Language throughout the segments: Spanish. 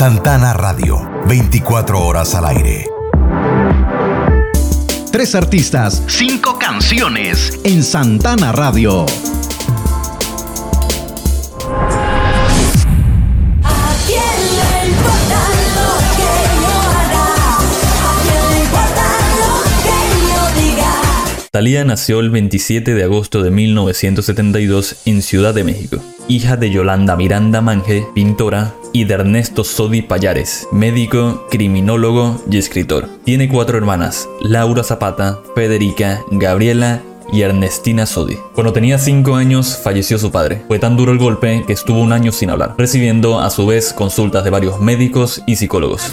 Santana Radio, 24 horas al aire. Tres artistas, cinco canciones en Santana Radio. Talía nació el 27 de agosto de 1972 en Ciudad de México, hija de Yolanda Miranda Manje, pintora, y de Ernesto Sodi Payares, médico, criminólogo y escritor. Tiene cuatro hermanas, Laura Zapata, Federica, Gabriela y Ernestina Sodi. Cuando tenía 5 años falleció su padre. Fue tan duro el golpe que estuvo un año sin hablar, recibiendo a su vez consultas de varios médicos y psicólogos.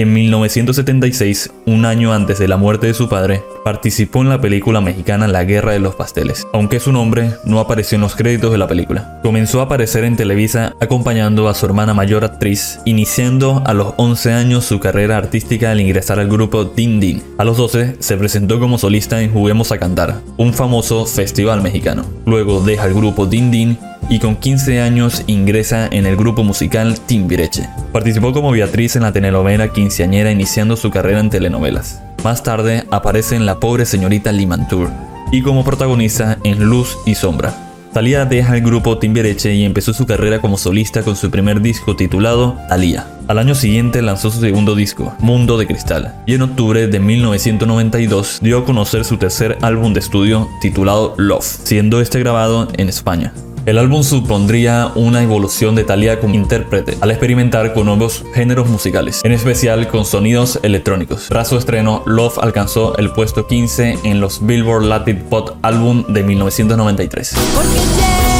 En 1976, un año antes de la muerte de su padre, participó en la película mexicana La Guerra de los Pasteles, aunque su nombre no apareció en los créditos de la película. Comenzó a aparecer en Televisa acompañando a su hermana mayor actriz, iniciando a los 11 años su carrera artística al ingresar al grupo Din Din. A los 12 se presentó como solista en Juguemos a Cantar, un famoso festival mexicano. Luego deja el grupo Din Din y con 15 años ingresa en el grupo musical Timbiriche. Participó como Beatriz en la telenovela Quinceañera iniciando su carrera en telenovelas. Más tarde aparece en La pobre señorita Limantour y como protagonista en Luz y Sombra. Talía deja el grupo Timbiriche y empezó su carrera como solista con su primer disco titulado Talía. Al año siguiente lanzó su segundo disco, Mundo de Cristal, y en octubre de 1992 dio a conocer su tercer álbum de estudio titulado Love, siendo este grabado en España. El álbum supondría una evolución de Thalía como intérprete al experimentar con nuevos géneros musicales, en especial con sonidos electrónicos. Tras su estreno, Love alcanzó el puesto 15 en los Billboard Latin Pop Album de 1993.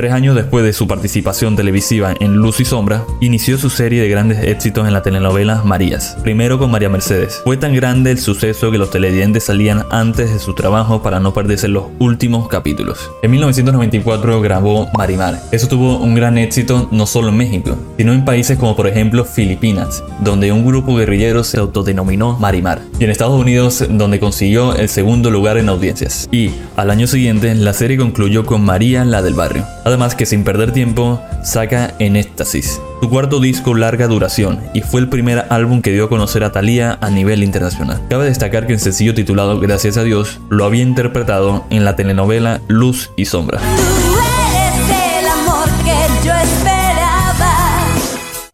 Tres años después de su participación televisiva en Luz y Sombra, inició su serie de grandes éxitos en la telenovela Marías, primero con María Mercedes. Fue tan grande el suceso que los televidentes salían antes de su trabajo para no perderse los últimos capítulos. En 1994 grabó Marimar. Eso tuvo un gran éxito no solo en México, sino en países como por ejemplo Filipinas, donde un grupo guerrillero se autodenominó Marimar, y en Estados Unidos donde consiguió el segundo lugar en audiencias. Y al año siguiente la serie concluyó con María la del barrio. Además que sin perder tiempo, saca En Éxtasis, su cuarto disco larga duración, y fue el primer álbum que dio a conocer a Thalía a nivel internacional. Cabe destacar que el sencillo titulado Gracias a Dios lo había interpretado en la telenovela Luz y Sombra.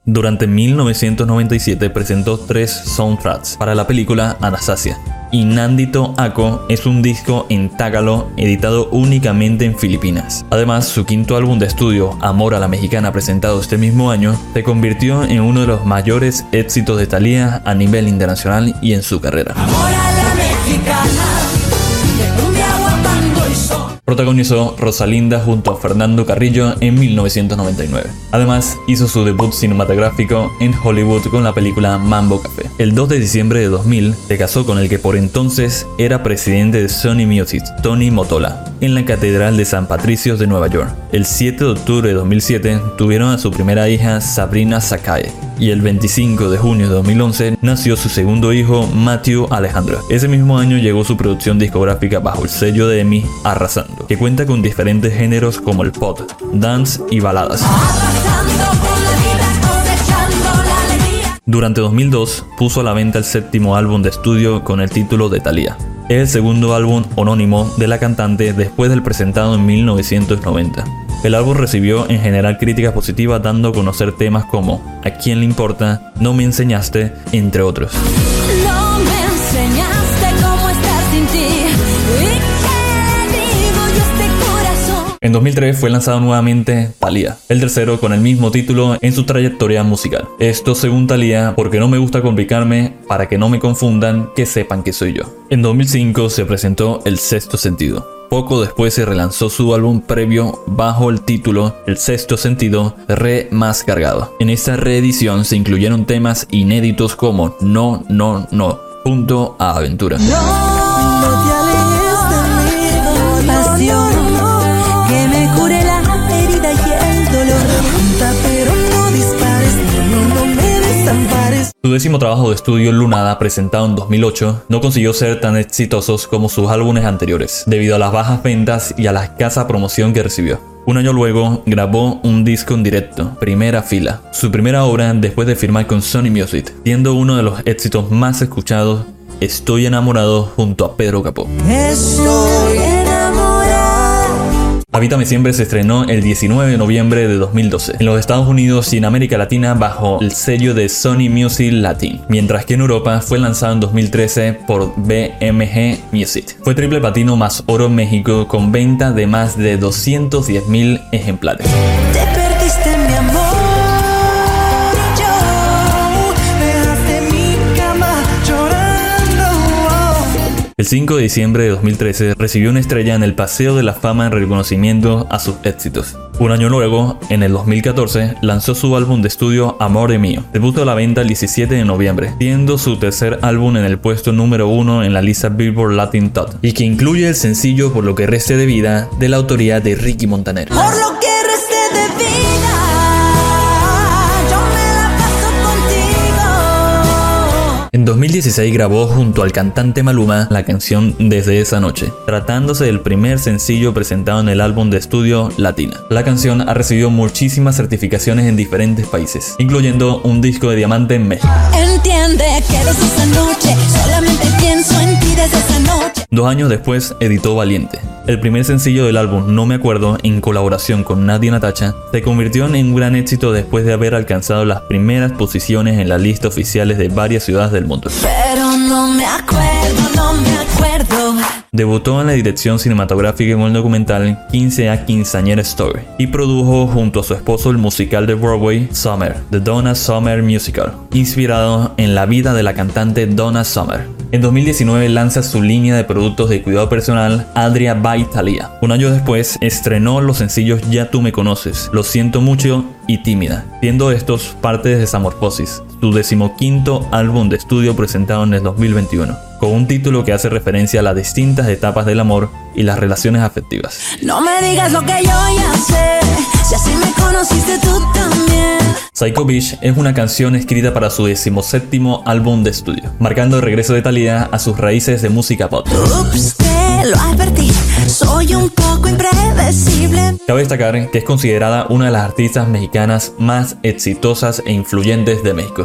Durante 1997 presentó tres soundtracks para la película Anastasia, Inandito Ako es un disco en tágalo editado únicamente en Filipinas. Además, su quinto álbum de estudio, Amor a la Mexicana, presentado este mismo año, se convirtió en uno de los mayores éxitos de Thalía a nivel internacional y en su carrera. Amor a la Mexicana. Protagonizó Rosalinda junto a Fernando Carrillo en 1999. Además, hizo su debut cinematográfico en Hollywood con la película Mambo Café. El 2 de diciembre de 2000 se casó con el que por entonces era presidente de Sony Music, Tony Motola, en la Catedral de San Patricio de Nueva York. El 7 de octubre de 2007 tuvieron a su primera hija Sabrina Sakai y el 25 de junio de 2011 nació su segundo hijo Matthew Alejandro. Ese mismo año llegó su producción discográfica bajo el sello de EMI Arrasando, que cuenta con diferentes géneros como el pop, dance y baladas. Durante 2002 puso a la venta el séptimo álbum de estudio con el título de Thalía. Es el segundo álbum anónimo de la cantante después del presentado en 1990. El álbum recibió en general críticas positivas dando a conocer temas como ¿A quién le importa? No me enseñaste, entre otros. En 2003 fue lanzado nuevamente Thalía, el tercero con el mismo título en su trayectoria musical. Esto según Thalía, porque no me gusta complicarme, para que no me confundan, que sepan que soy yo. En 2005 se presentó El Sexto Sentido, poco después se relanzó su álbum previo bajo el título El sexto sentido re más cargado. En esta reedición se incluyeron temas inéditos como No, no, no, punto a aventura. Su décimo trabajo de estudio, Lunada, presentado en 2008, no consiguió ser tan exitosos como sus álbumes anteriores, debido a las bajas ventas y a la escasa promoción que recibió. Un año luego grabó un disco en directo, Primera Fila, su primera obra después de firmar con Sony Music, siendo uno de los éxitos más escuchados, Estoy enamorado junto a Pedro Capó. Habítame siempre se estrenó el 19 de noviembre de 2012 en los Estados Unidos y en América Latina bajo el sello de Sony Music Latin, mientras que en Europa fue lanzado en 2013 por BMG Music. Fue triple platino más oro en México con venta de más de 210.000 ejemplares. El 5 de diciembre de 2013 recibió una estrella en el Paseo de la Fama en reconocimiento a sus éxitos. Un año luego, en el 2014, lanzó su álbum de estudio Amor de Mío. Debutó a la venta el 17 de noviembre, siendo su tercer álbum en el puesto número uno en la lista Billboard Latin Top, y que incluye el sencillo Por lo que reste de vida de la autoría de Ricky Montaner. En 2016 grabó junto al cantante Maluma la canción Desde esa noche, tratándose del primer sencillo presentado en el álbum de estudio Latina. La canción ha recibido muchísimas certificaciones en diferentes países, incluyendo un disco de diamante en México. Entiende que esa noche solamente pienso Dos años después editó Valiente. El primer sencillo del álbum No me acuerdo, en colaboración con Nadia Natacha, se convirtió en un gran éxito después de haber alcanzado las primeras posiciones en la lista oficiales de varias ciudades del mundo. Pero no me acuerdo, no me acuerdo. Debutó en la dirección cinematográfica en el documental 15 a Quinceañera Story y produjo junto a su esposo el musical de Broadway Summer, The Donna Summer Musical, inspirado en la vida de la cantante Donna Summer. En 2019 lanza su línea de productos de cuidado personal Adria by. Un año después estrenó los sencillos Ya tú me conoces, Lo siento mucho y Tímida, siendo estos parte de Desamorfosis, su decimoquinto álbum de estudio presentado en el 2021, con un título que hace referencia a las distintas etapas del amor y las relaciones afectivas. No me digas lo que yo ya sé. Si así me conociste tú también. Psycho Beach es una canción escrita para su decimoséptimo álbum de estudio, marcando el regreso de Thalía a sus raíces de música pop. Te lo advertí. Soy un poco impredecible. Cabe destacar que es considerada una de las artistas mexicanas más exitosas e influyentes de México.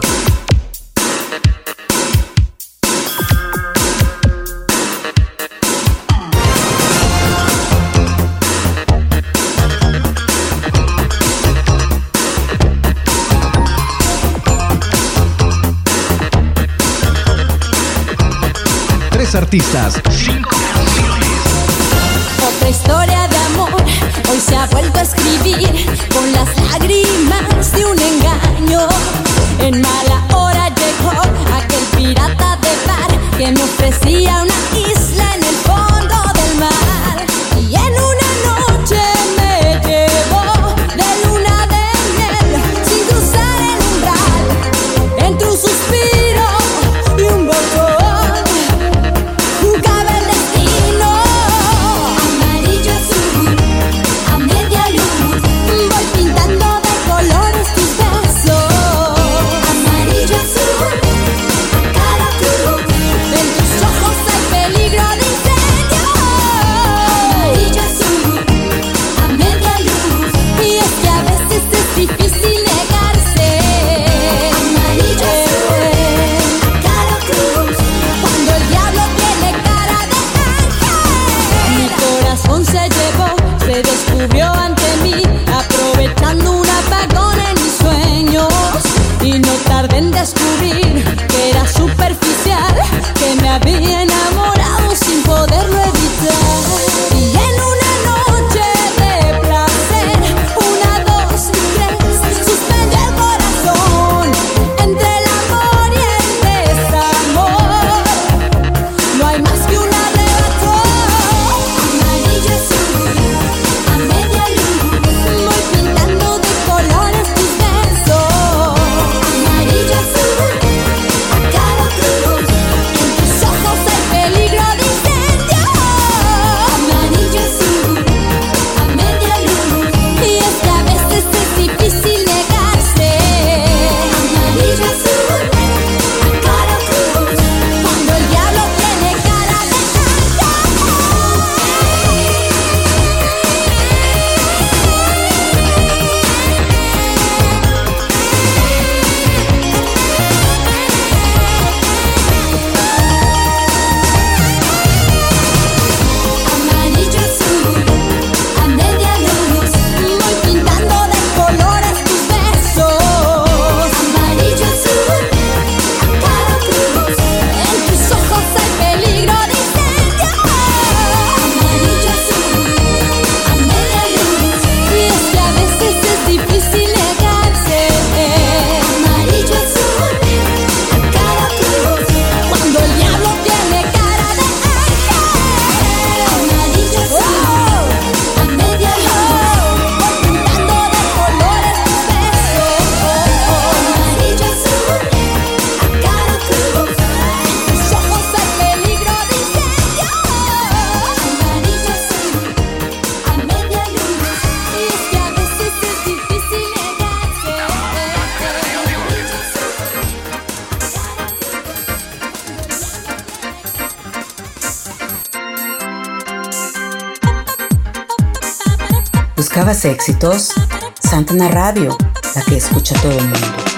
Tres artistas, cinco escribir con las lágrimas de un engaño. En mala hora llegó aquel pirata de bar que me ofrecía una éxitos? Santana Radio, la que escucha todo el mundo.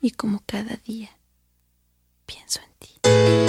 Y como cada día. Pienso en ti.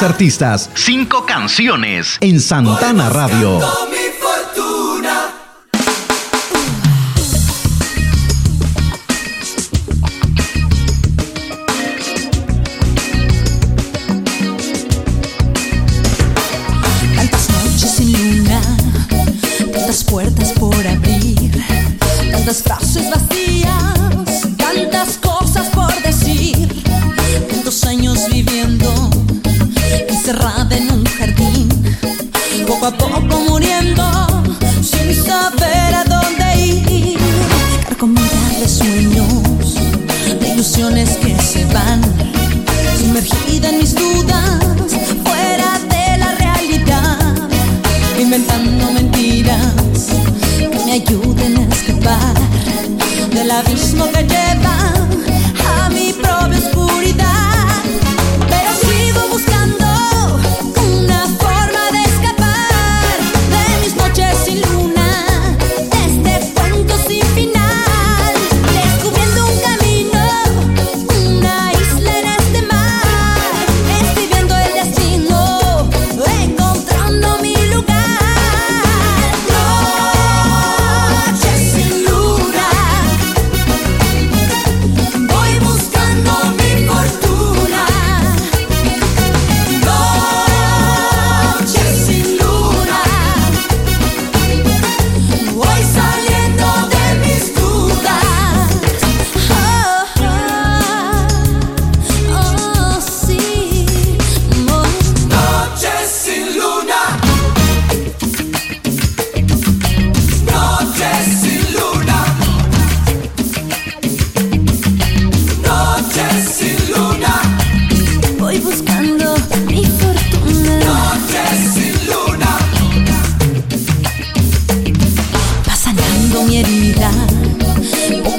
Artistas, cinco canciones en Santana Radio.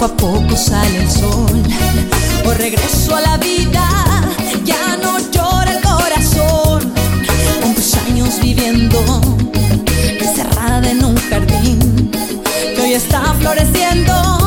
poco a poco sale el sol. O regreso a la vida, ya no llora el corazón. Tantos años viviendo, encerrada en un jardín que hoy está floreciendo.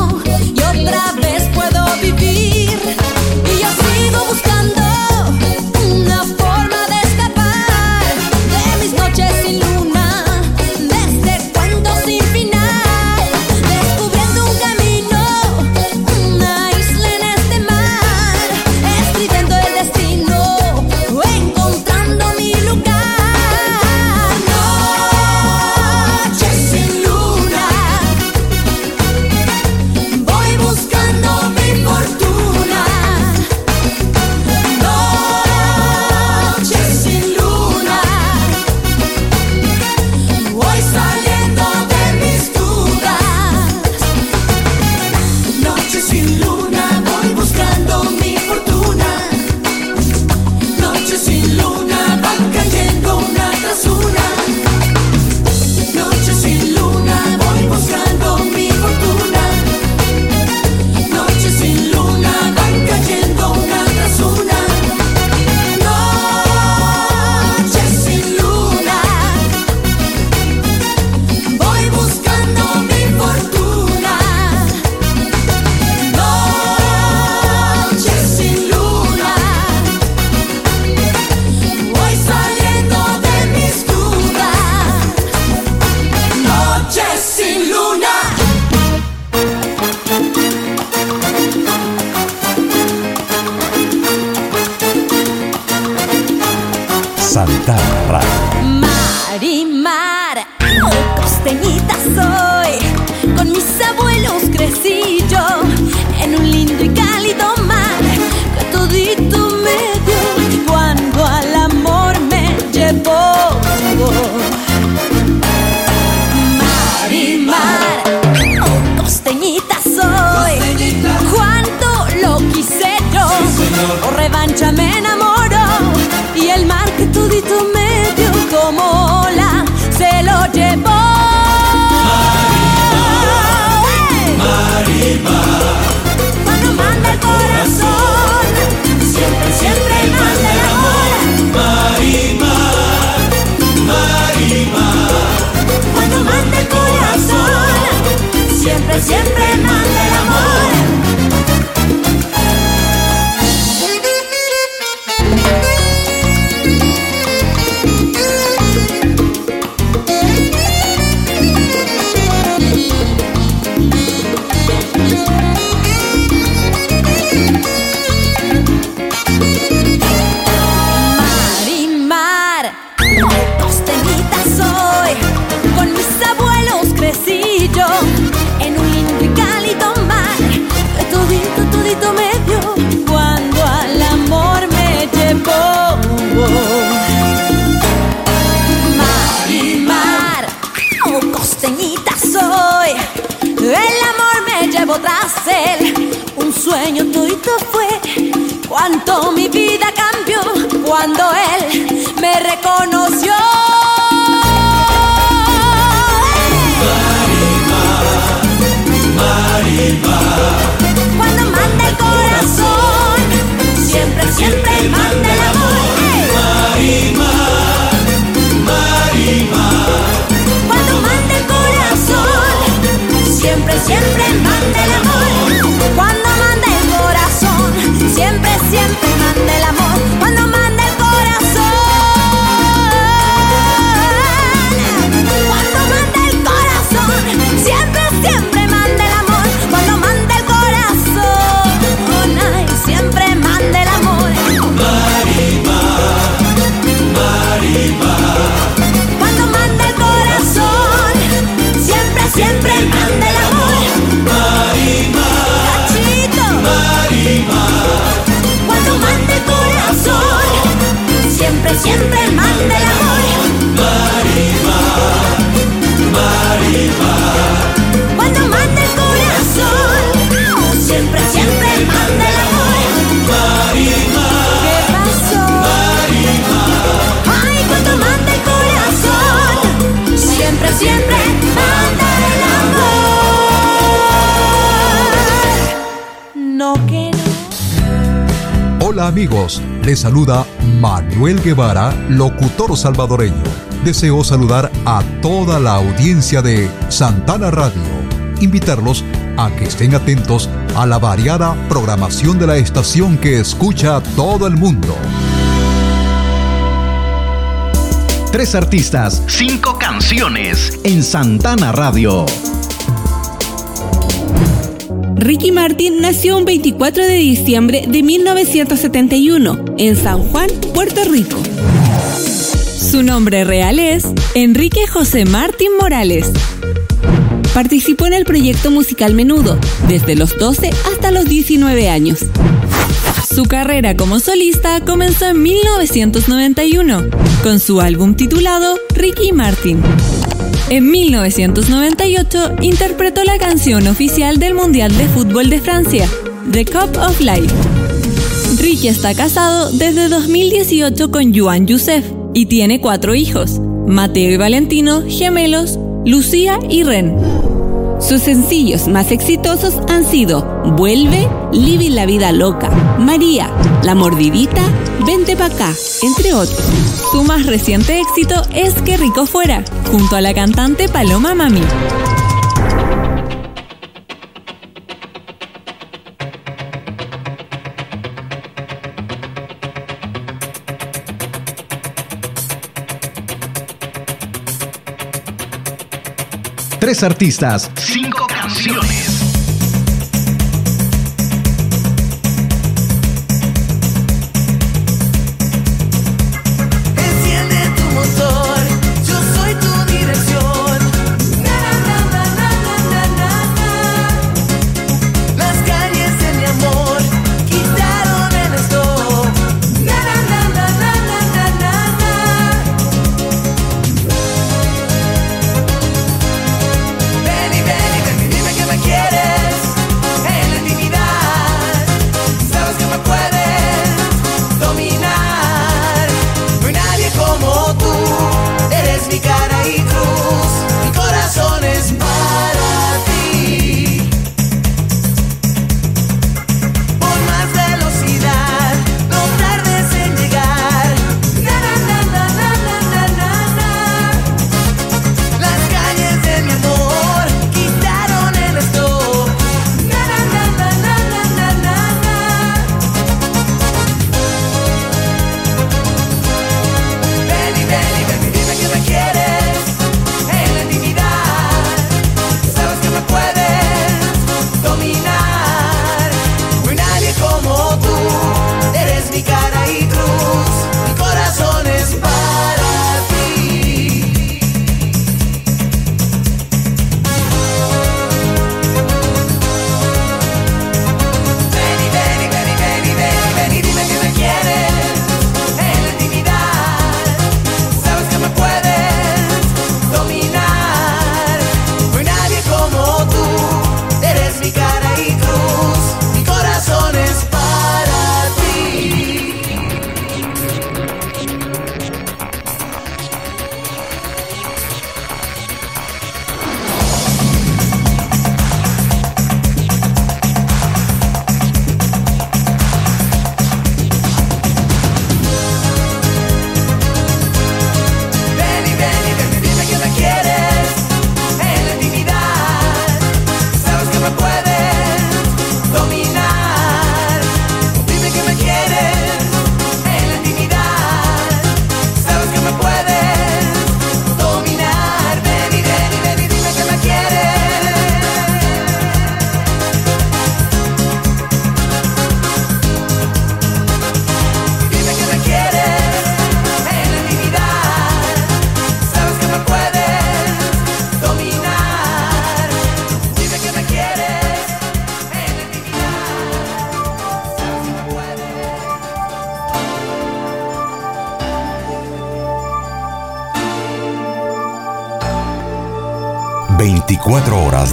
siempre cuánto mi vida cambió cuando él me reconoció. Cuando manda el corazón, siempre, siempre manda el amor. Cuando manda el corazón, siempre, siempre manda el amor. Cuando siempre, manda el amor. Cachito. Cuando manda el corazón, siempre, siempre manda el amor. Cuando amigos, les saluda Manuel Guevara, locutor salvadoreño. Deseo saludar a toda la audiencia de Santana Radio. Invitarlos a que estén atentos a la variada programación de la estación que escucha todo el mundo. Tres artistas, cinco canciones en Santana Radio. Ricky Martin nació un 24 de diciembre de 1971 en San Juan, Puerto Rico. Su nombre real es Enrique José Martín Morales. Participó en el proyecto musical Menudo desde los 12 hasta los 19 años. Su carrera como solista comenzó en 1991 con su álbum titulado Ricky Martin. En 1998 interpretó la canción oficial del Mundial de Fútbol de Francia, The Cup of Life. Ricky está casado desde 2018 con Juan Youssef y tiene cuatro hijos, Mateo y Valentino, gemelos, Lucía y Ren. Sus sencillos más exitosos han sido Vuelve, Living la Vida Loca, María, La Mordidita, Vente pa' acá, entre otros. Su más reciente éxito es Que Rico Fuera, junto a la cantante Paloma Mami. Tres artistas,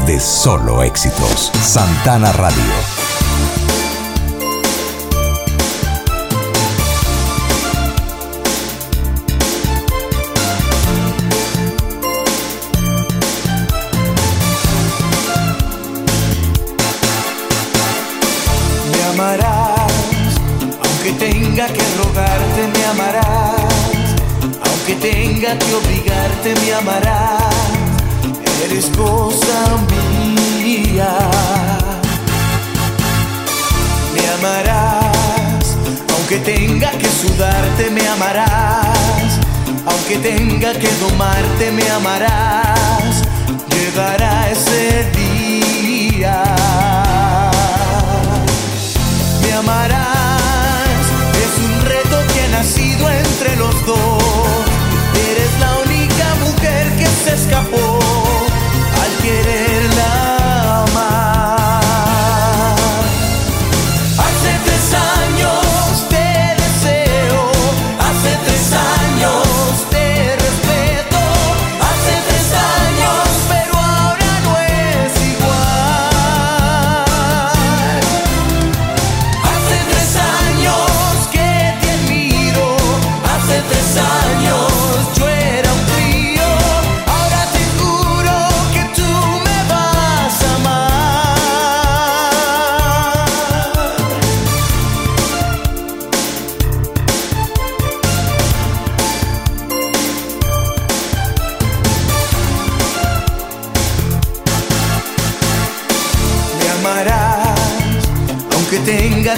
de solo éxitos. Santana Radio amarás, aunque tenga que domarte, me amarás. Llegará ese día. Me amarás, es un reto que ha nacido entre los dos. Eres la única mujer que se escapó al querer.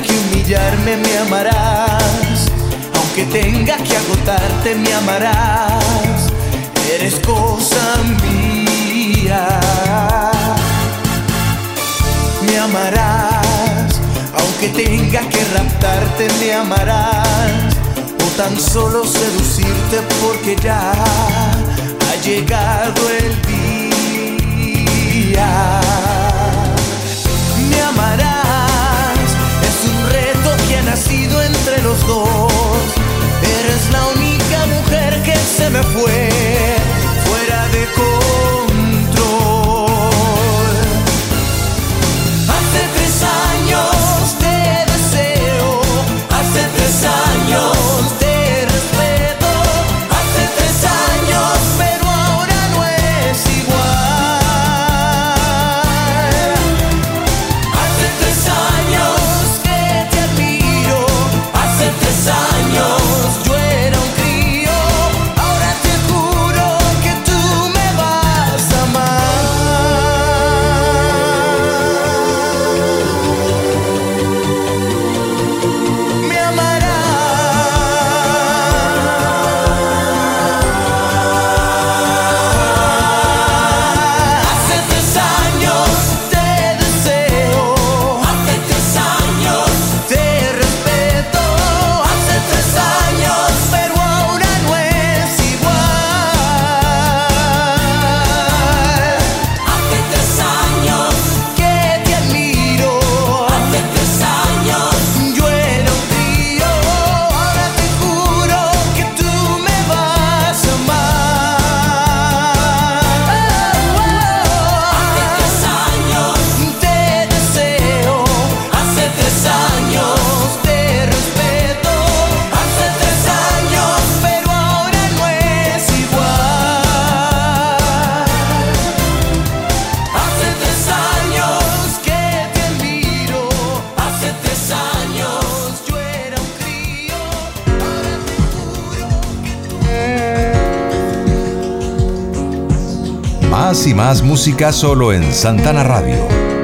que humillarme, me amarás. Aunque tenga que agotarte, me amarás. Eres cosa mía. Me amarás. Aunque tenga que raptarte, me amarás. O tan solo seducirte porque ya ha llegado el día. Me amarás de los dos. Eres la única mujer que se me fue fuera de control. más música solo en Santana Radio.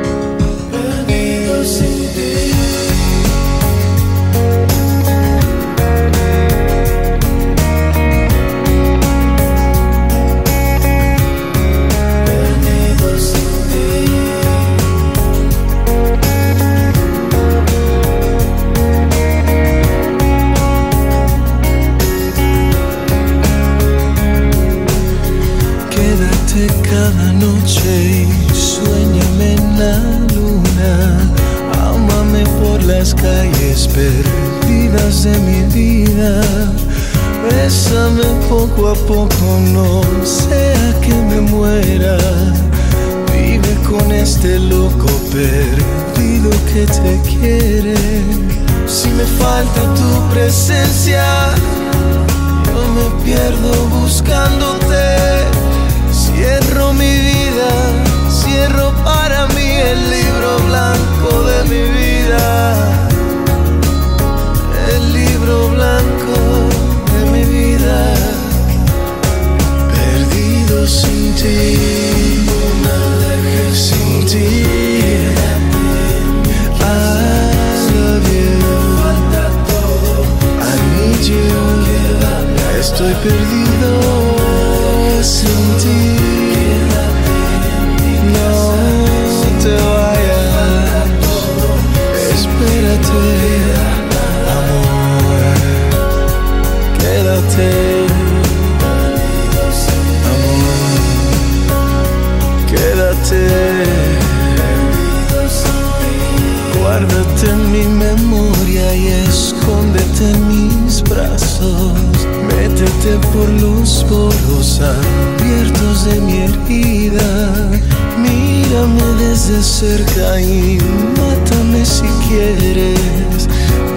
Mátame si quieres.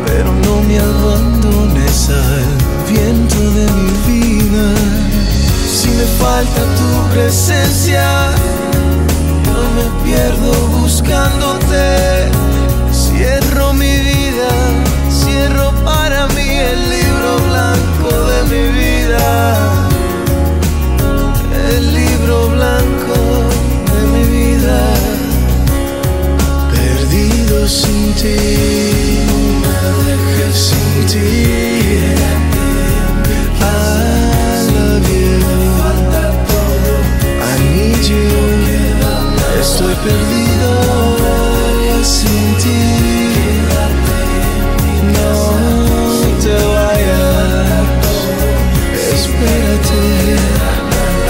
Pero no me abandones al viento de mi vida. Si me falta tu presencia, yo me pierdo buscándote. Cierro mi vida, cierro para mí el libro blanco de mi vida. Perdido sin ti, sin ti. I love you. I need you. Estoy perdido sin ti. No te vayas. Espérate,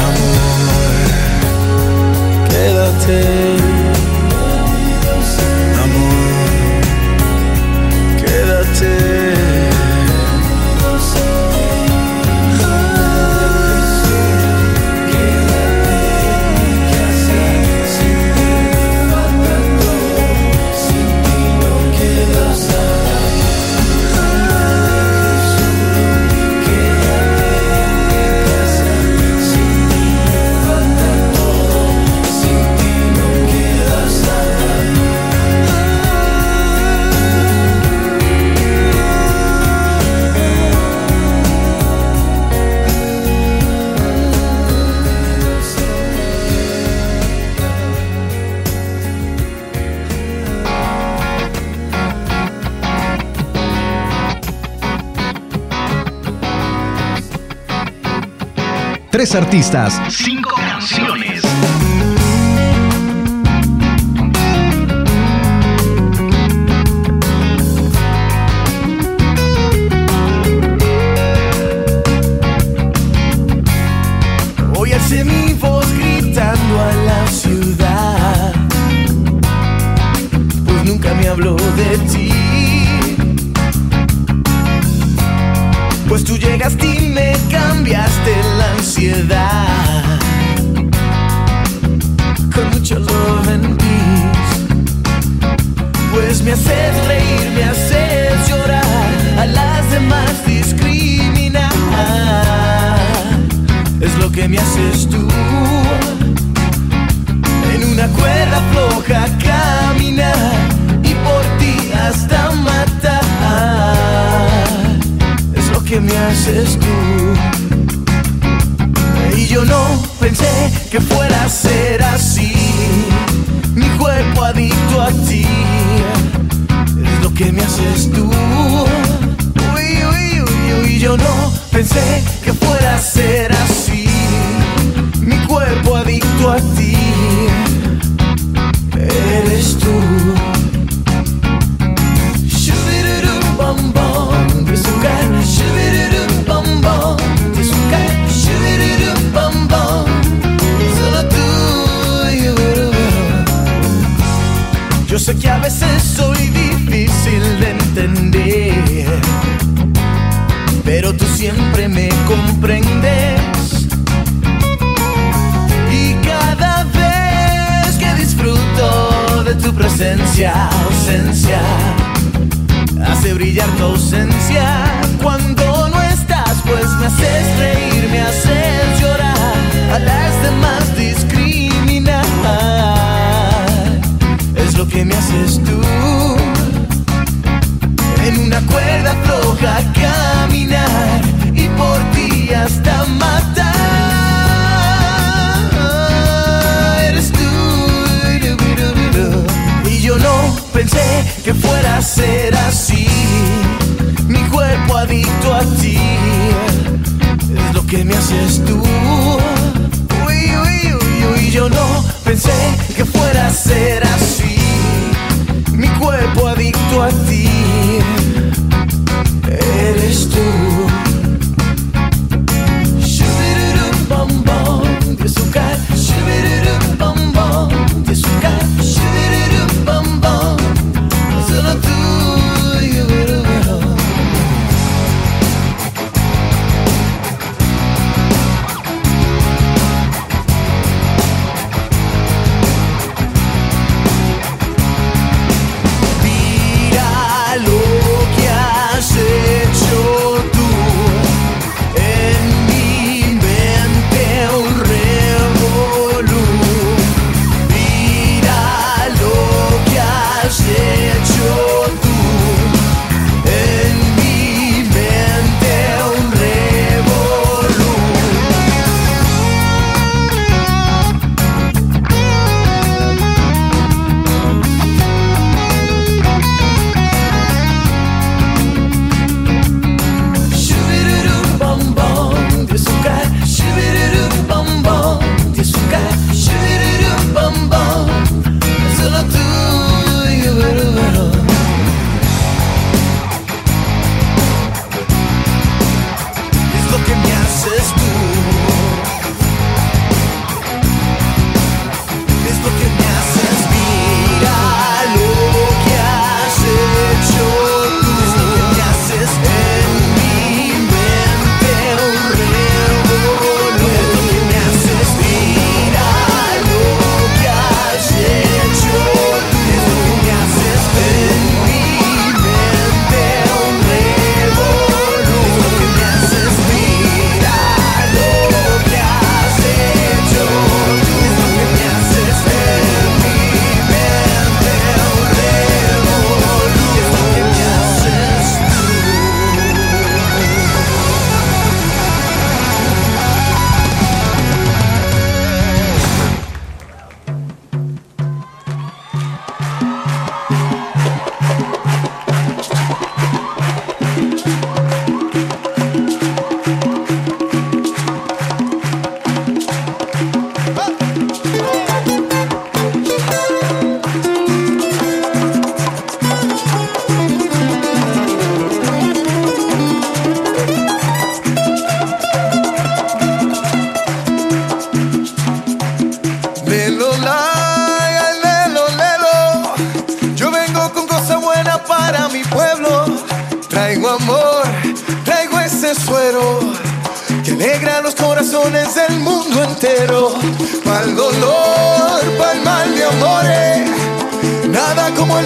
amor. Quédate, Quédate. Tres artistas, cinco canciones. Hoy alcé mi voz gritando a la ciudad, pues nunca me habló de ti. Pues tú llegaste y me cambiaste la ansiedad con mucho love and peace. Pues me haces reír, me haces llorar, a las demás discriminar. Es lo que me haces tú. En una cuerda floja caminar y por ti hasta matar. Es lo que me haces tú. Yo no pensé que fuera a ser así. Mi cuerpo adicto a ti. Es lo que me haces tú. Uy, uy, uy, uy. Yo no pensé que fuera a ser así. Mi cuerpo adicto a ti. Eres tú. Sé que a veces soy difícil de entender, pero tú siempre me comprendes. Y cada vez que disfruto de tu presencia, ausencia, hace brillar tu ausencia. Cuando no estás, pues me haces reír, me haces llorar, a las demás discriminar. Que me haces tú en una cuerda floja caminar y por ti hasta matar. Eres tú. Y yo no pensé que fuera a ser así. Mi cuerpo adicto a ti es lo que me haces tú. Uy, uy, uy, uy, yo no pensé que fuera a ser cuerpo adicto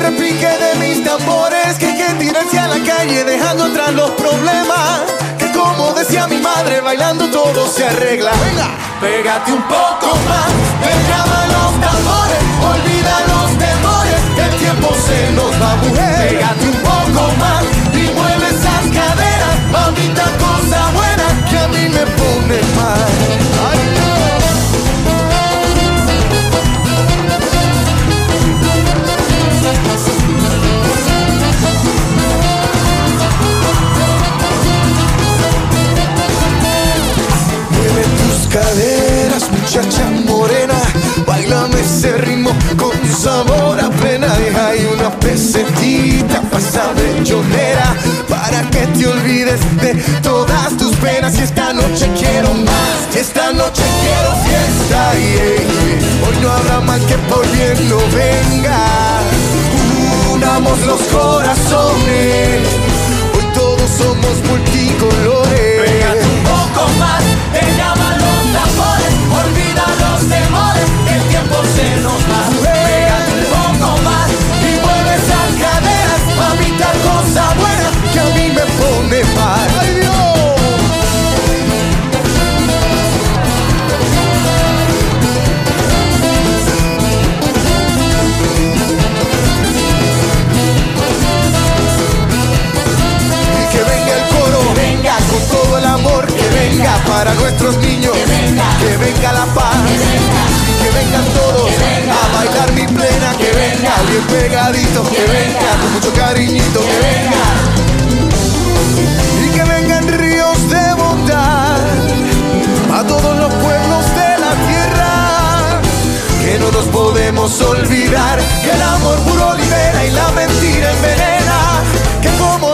repique de mis tambores que hay que tirarse a la calle dejando atrás los problemas. Que como decía mi madre, bailando todo se arregla. Venga, pégate un poco más, derrama los tambores, olvida los temores, que el tiempo se nos va, mujer. Pégate un poco más y mueve esas caderas, maldita cosa buena que a mí me pone mal. Caderas, muchacha morena. Bailame ese ritmo con sabor a pena. Deja ahí una pesetita pasa bellonera para que te olvides de todas tus penas. Y esta noche quiero más, esta noche quiero fiesta. yeah. Hoy no habrá mal que por bien no venga. Unamos los corazones, hoy todos somos multicolores. más, te llaman para nuestros niños, que venga, la paz, y que vengan todos a bailar mi plena, que venga. Bien pegadito, que venga. con mucho cariñito, que venga. Y que vengan ríos de bondad a todos los pueblos de la tierra. Que no nos podemos olvidar que el amor puro libera y la mentira envenena. que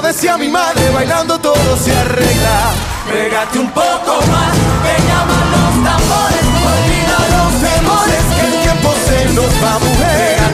decía mi madre bailando todo se arregla. Pégate un poco más que llaman los tambores olvida los temores que el tiempo se nos va mujer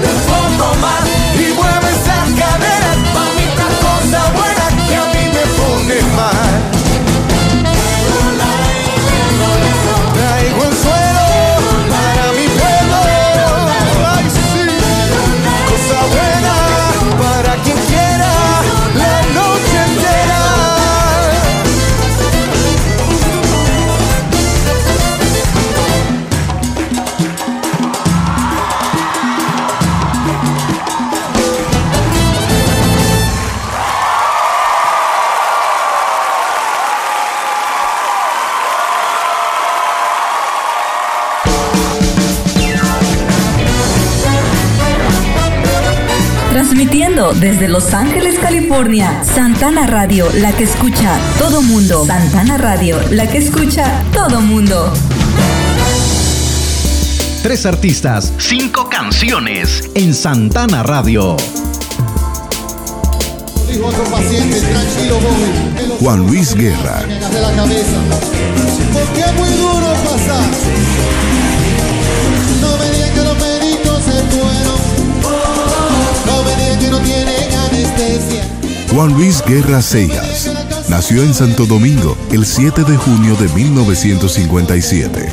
Transmitiendo desde Los Ángeles, California, Santana Radio, la que escucha todo mundo. Santana Radio, la que escucha todo mundo. Tres artistas, cinco canciones en Santana Radio. Juan Luis Guerra, muy duro pasar. Juan Luis Guerra Seijas. Nació en Santo Domingo el 7 de junio de 1957.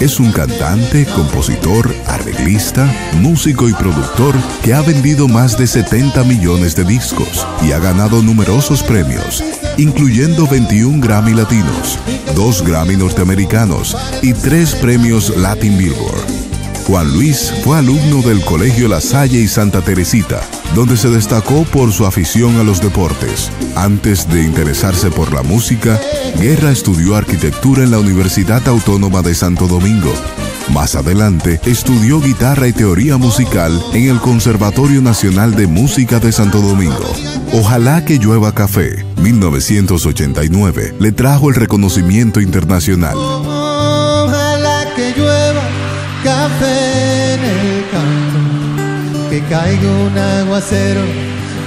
Es un cantante, compositor, arreglista, músico y productor que ha vendido más de 70 millones de discos y ha ganado numerosos premios, incluyendo 21 Grammy Latinos, 2 Grammy norteamericanos y 3 premios Latin Billboard. Juan Luis fue alumno del Colegio La Salle y Santa Teresita, donde se destacó por su afición a los deportes. Antes de interesarse por la música, Guerra estudió arquitectura en la Universidad Autónoma de Santo Domingo. Más adelante, estudió guitarra y teoría musical en el Conservatorio Nacional de Música de Santo Domingo. Ojalá que llueva café, 1989, le trajo el reconocimiento internacional. Caiga un aguacero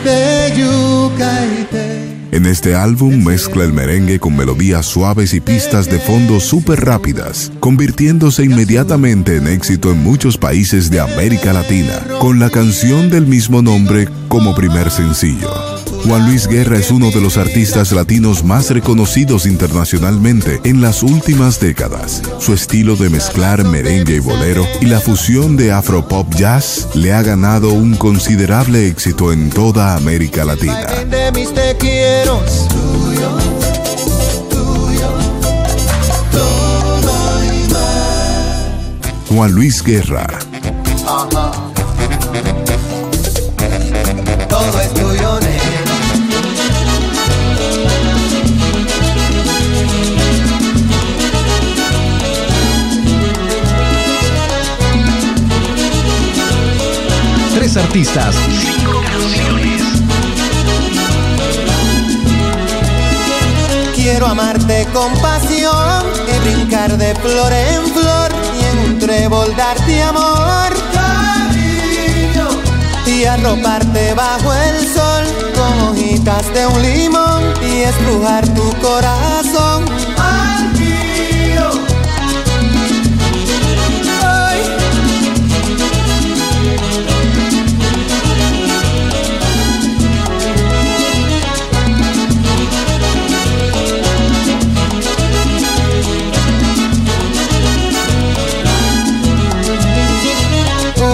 de yuca y té. En este álbum mezcla el merengue con melodías suaves y pistas de fondo súper rápidas, convirtiéndose inmediatamente en éxito en muchos países de América Latina, con la canción del mismo nombre como primer sencillo. Juan Luis Guerra es uno de los artistas latinos más reconocidos internacionalmente en las últimas décadas. Su estilo de mezclar merengue y bolero y la fusión de afropop jazz le ha ganado un considerable éxito en toda América Latina. Juan Luis Guerra, Artistas. Quiero amarte con pasión y brincar de flor en flor y en un trébol darte amor. Y arroparte bajo el sol con hojitas de un limón y estrujar tu corazón.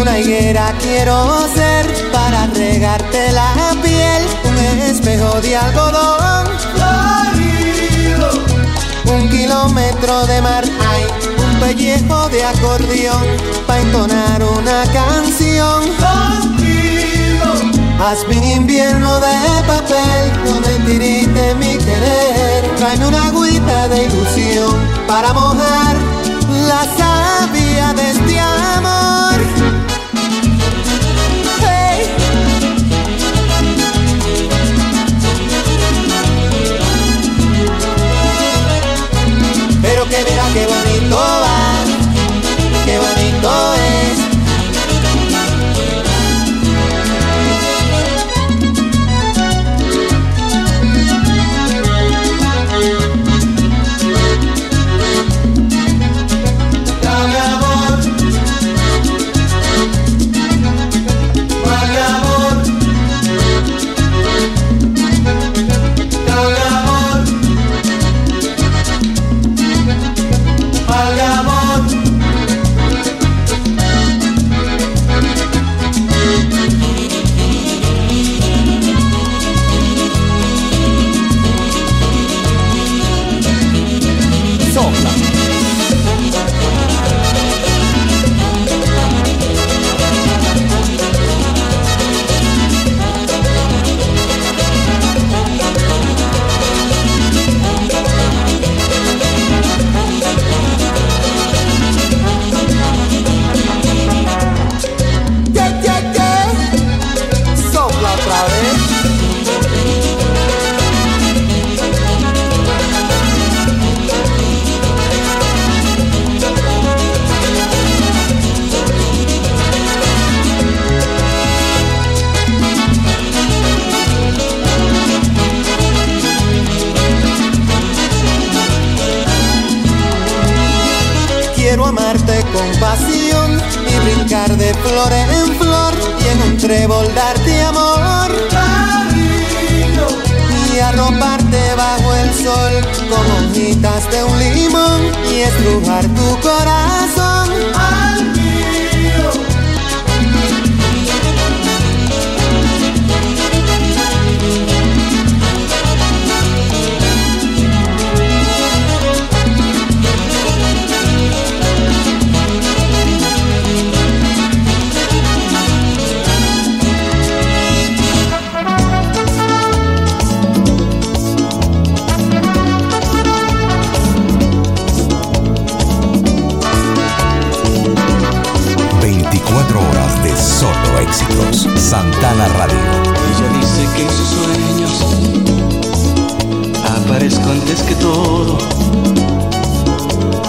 Una higuera quiero ser para regarte la piel, un espejo de algodón. Florido. Un kilómetro de mar hay, un pellejo de acordeón para entonar una canción. Contigo. Hazme invierno de papel, no mentirite mi querer. Tráeme una agüita de ilusión para mojar la savia de este. Darte amor. Y arroparte bajo el sol como hojitas de un limón y estrujar tu corazón. Que todo.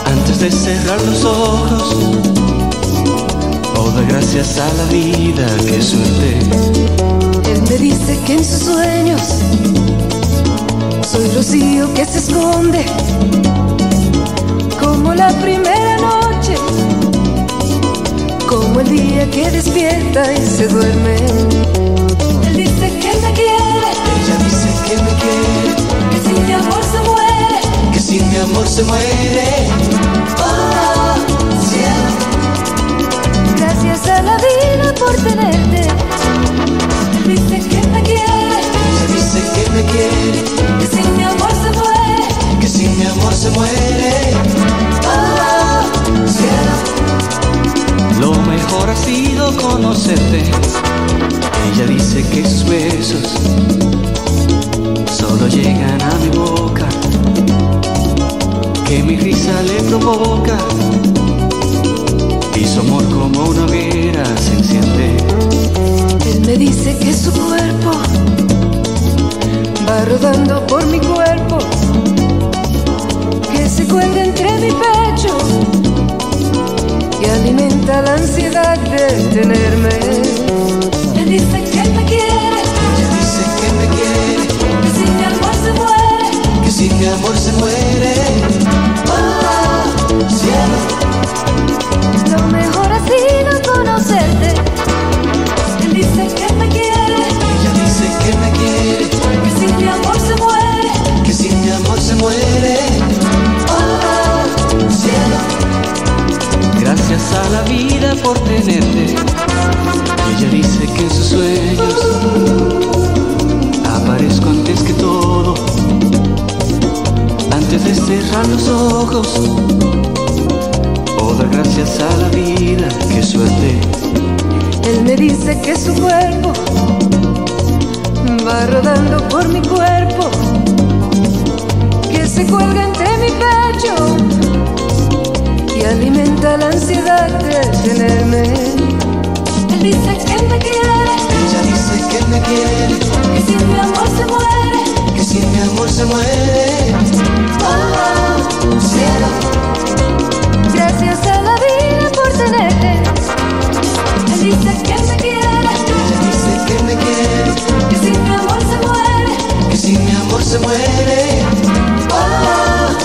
Antes de cerrar los ojos, o dar gracias a la vida que suerte. Él me dice que en sus sueños soy rocío que se esconde como la primera noche, como el día que despierta y se duerme. Amor se muere. Oh, cielo. Gracias a la vida por tenerte. Él dice que me quiere, Ella dice que me quiere, que sin mi amor se muere. que sin mi amor se muere. Oh, cielo. Lo mejor ha sido conocerte. Ella dice que sus besos solo llegan a mi boca, que mi risa le provoca y su amor como una hoguera se enciende. Él me dice que su cuerpo va rodando por mi cuerpo, que se cuelga entre mi pecho y alimenta la ansiedad de tenerme. Él dice que me quiere, Ella dice que me quiere, que sin mi amor se muere. que sin mi amor se muere. Por tenerte. Ella dice que en sus sueños aparezco antes que todo. Antes de cerrar los ojos o dar gracias a la vida, qué suerte. Él me dice que su cuerpo va rodando por mi cuerpo, que se cuelga entre mi pecho y alimenta la ansiedad de tenerme. Él dice que me quiere, Ella dice que me quiere, que si mi amor se muere, que si mi amor se muere, oh, cielo, gracias a la vida por tenerte. Él dice que me quiere, ella dice que me quiere, que si mi amor se muere, que si mi amor se muere, oh,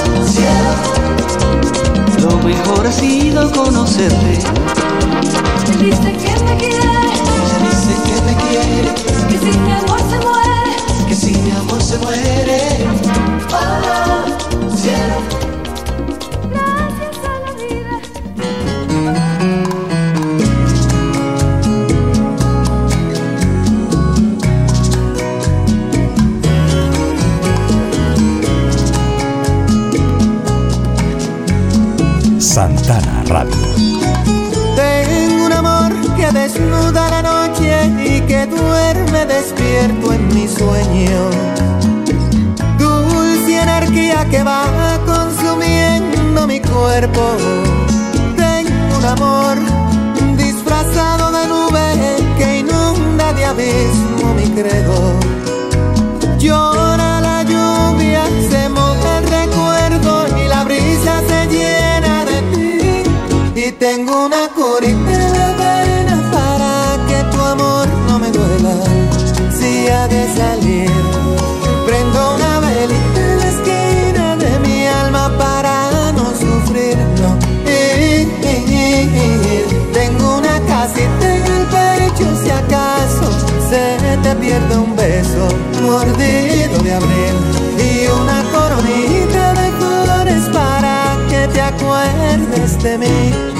mejor ha sido conocerte. Dice que me quiere, ella dice que me quiere, que si mi amor se muere, que si mi amor se muere, oh, que duerme despierto en mi sueño. Dulce energía que va consumiendo mi cuerpo. Tengo un amor disfrazado de nube que inunda de abismo mi credo. Llora beso mordido de abril y una coronita de flores para que te acuerdes de mí.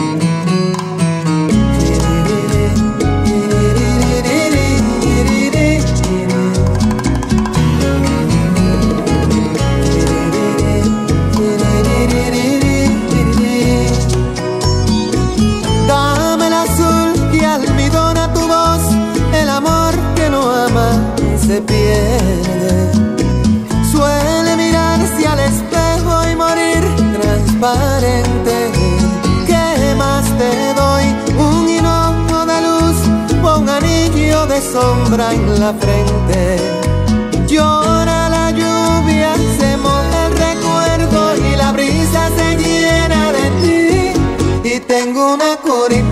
Sombra en la frente. Llora la lluvia, se moja el recuerdo y la brisa se llena de ti. Y tengo una curita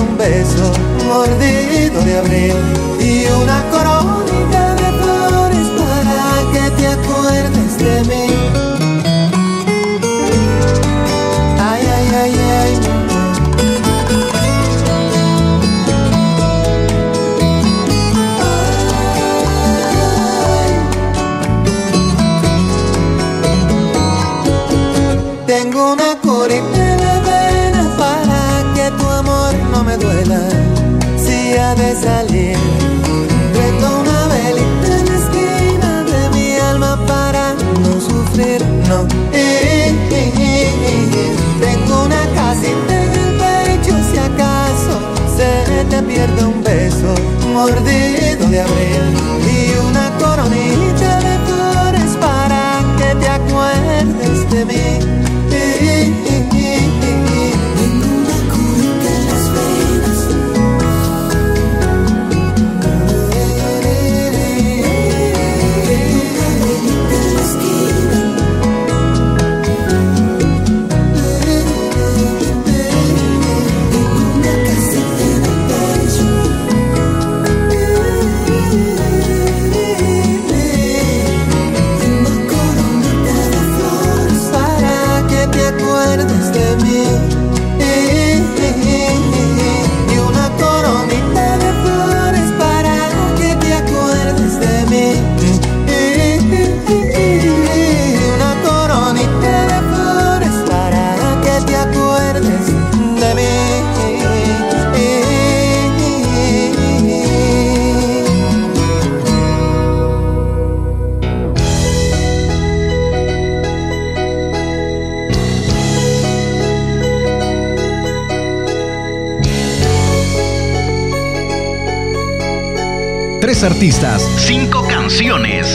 un beso mordido de abril y una coronita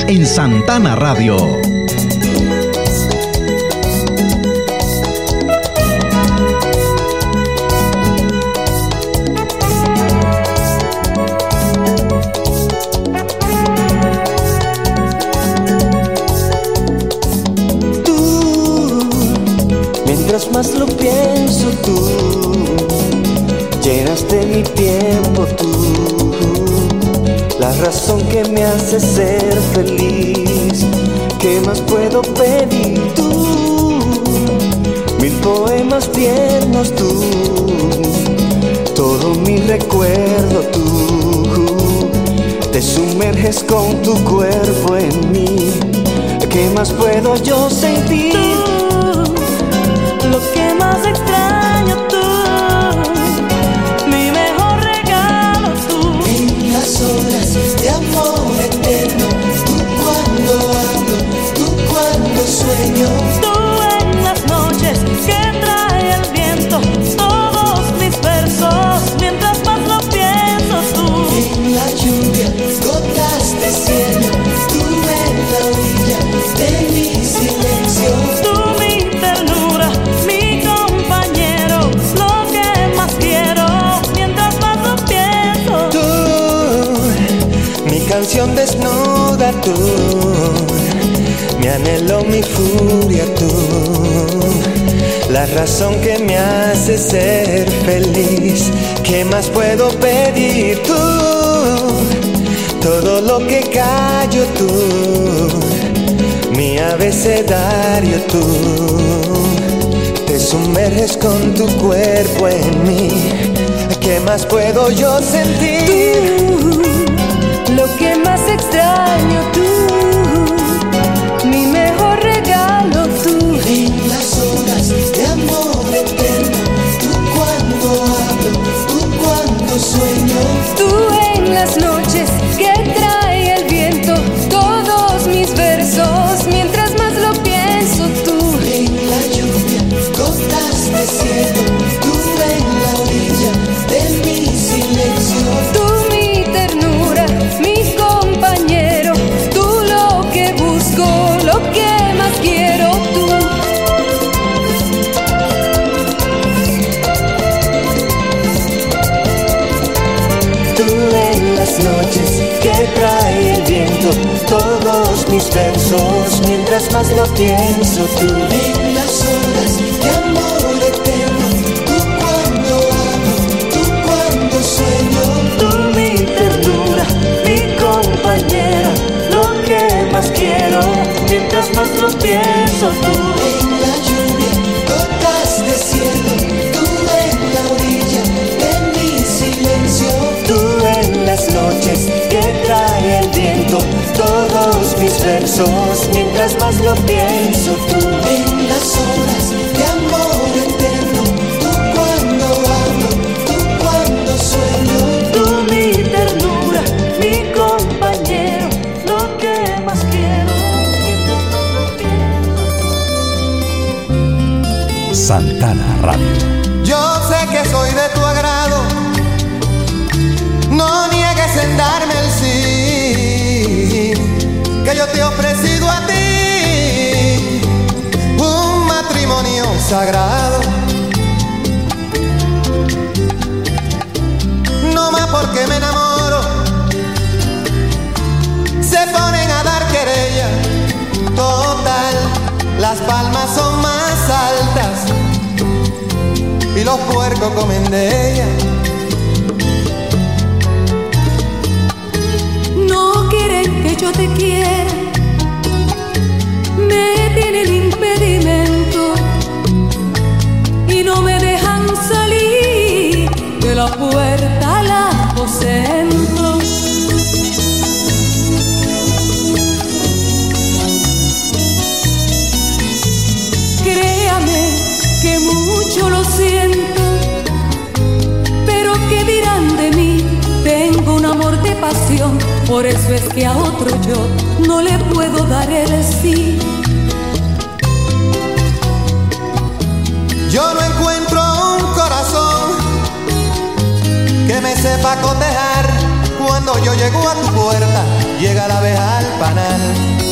en Santana Radio. Tú, mientras más lo pienso tú, llenaste mi tiempo tú, la razón que me hace ser feliz, tú, todo mi recuerdo tú, te sumerges con tu cuerpo en mí. ¿Qué más puedo yo sentir? Lo que más extraño desnuda tú, mi anhelo, mi furia tú, la razón que me hace ser feliz. ¿Qué más puedo pedir tú? Todo lo que callo tú, mi abecedario tú, te sumerges con tu cuerpo en mí. ¿Qué más puedo yo sentir? Extraño tú, mis versos, mientras más lo pienso tú. En las horas de amor eterno, tú cuando hablo, tú cuando sueño. Tú mi ternura, mi compañera, lo que más quiero, mientras más lo pienso tú. Versos, mientras más lo pienso tú. En las horas de amor eterno, tú cuando hablo, tú cuando sueño. Tú mi ternura, mi compañero, lo que más quiero. Santana Radio. Yo sé que soy de tu ofrecido a ti un matrimonio sagrado. No más porque me enamoro, se ponen a dar querella, total, las palmas son más altas y los puercos comen de ella. No quieren que yo te quiera, tienen impedimento y no me dejan salir de la puerta al aposento. Créame que mucho lo siento, pero ¿qué dirán de mí? Tengo un amor de pasión, por eso es que a otro yo no le puedo dar el sí. Yo no encuentro un corazón que me sepa cotejar Cuando yo llego a tu puerta, llega la abeja al panal.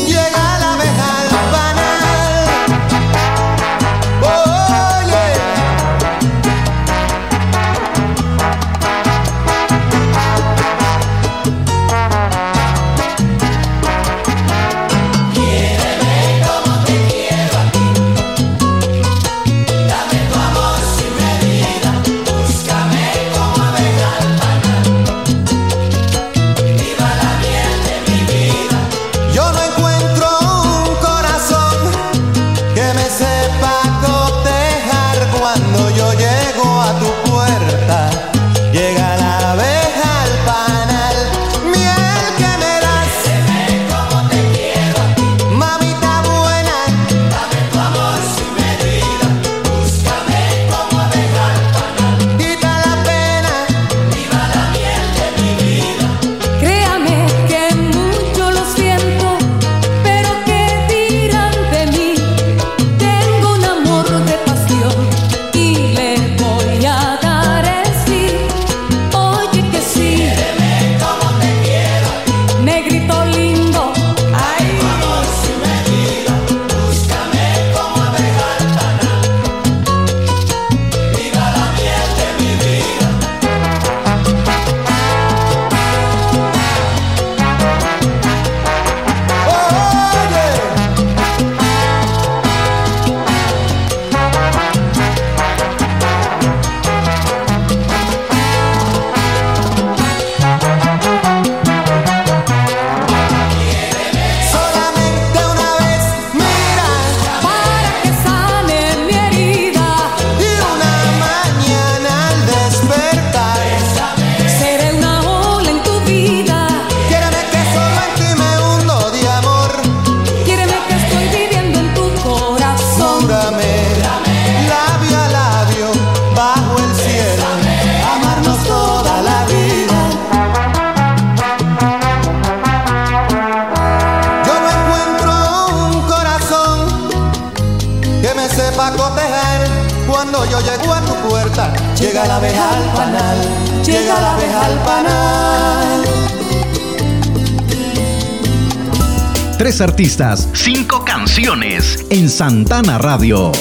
Artistas, cinco canciones en Santana Radio.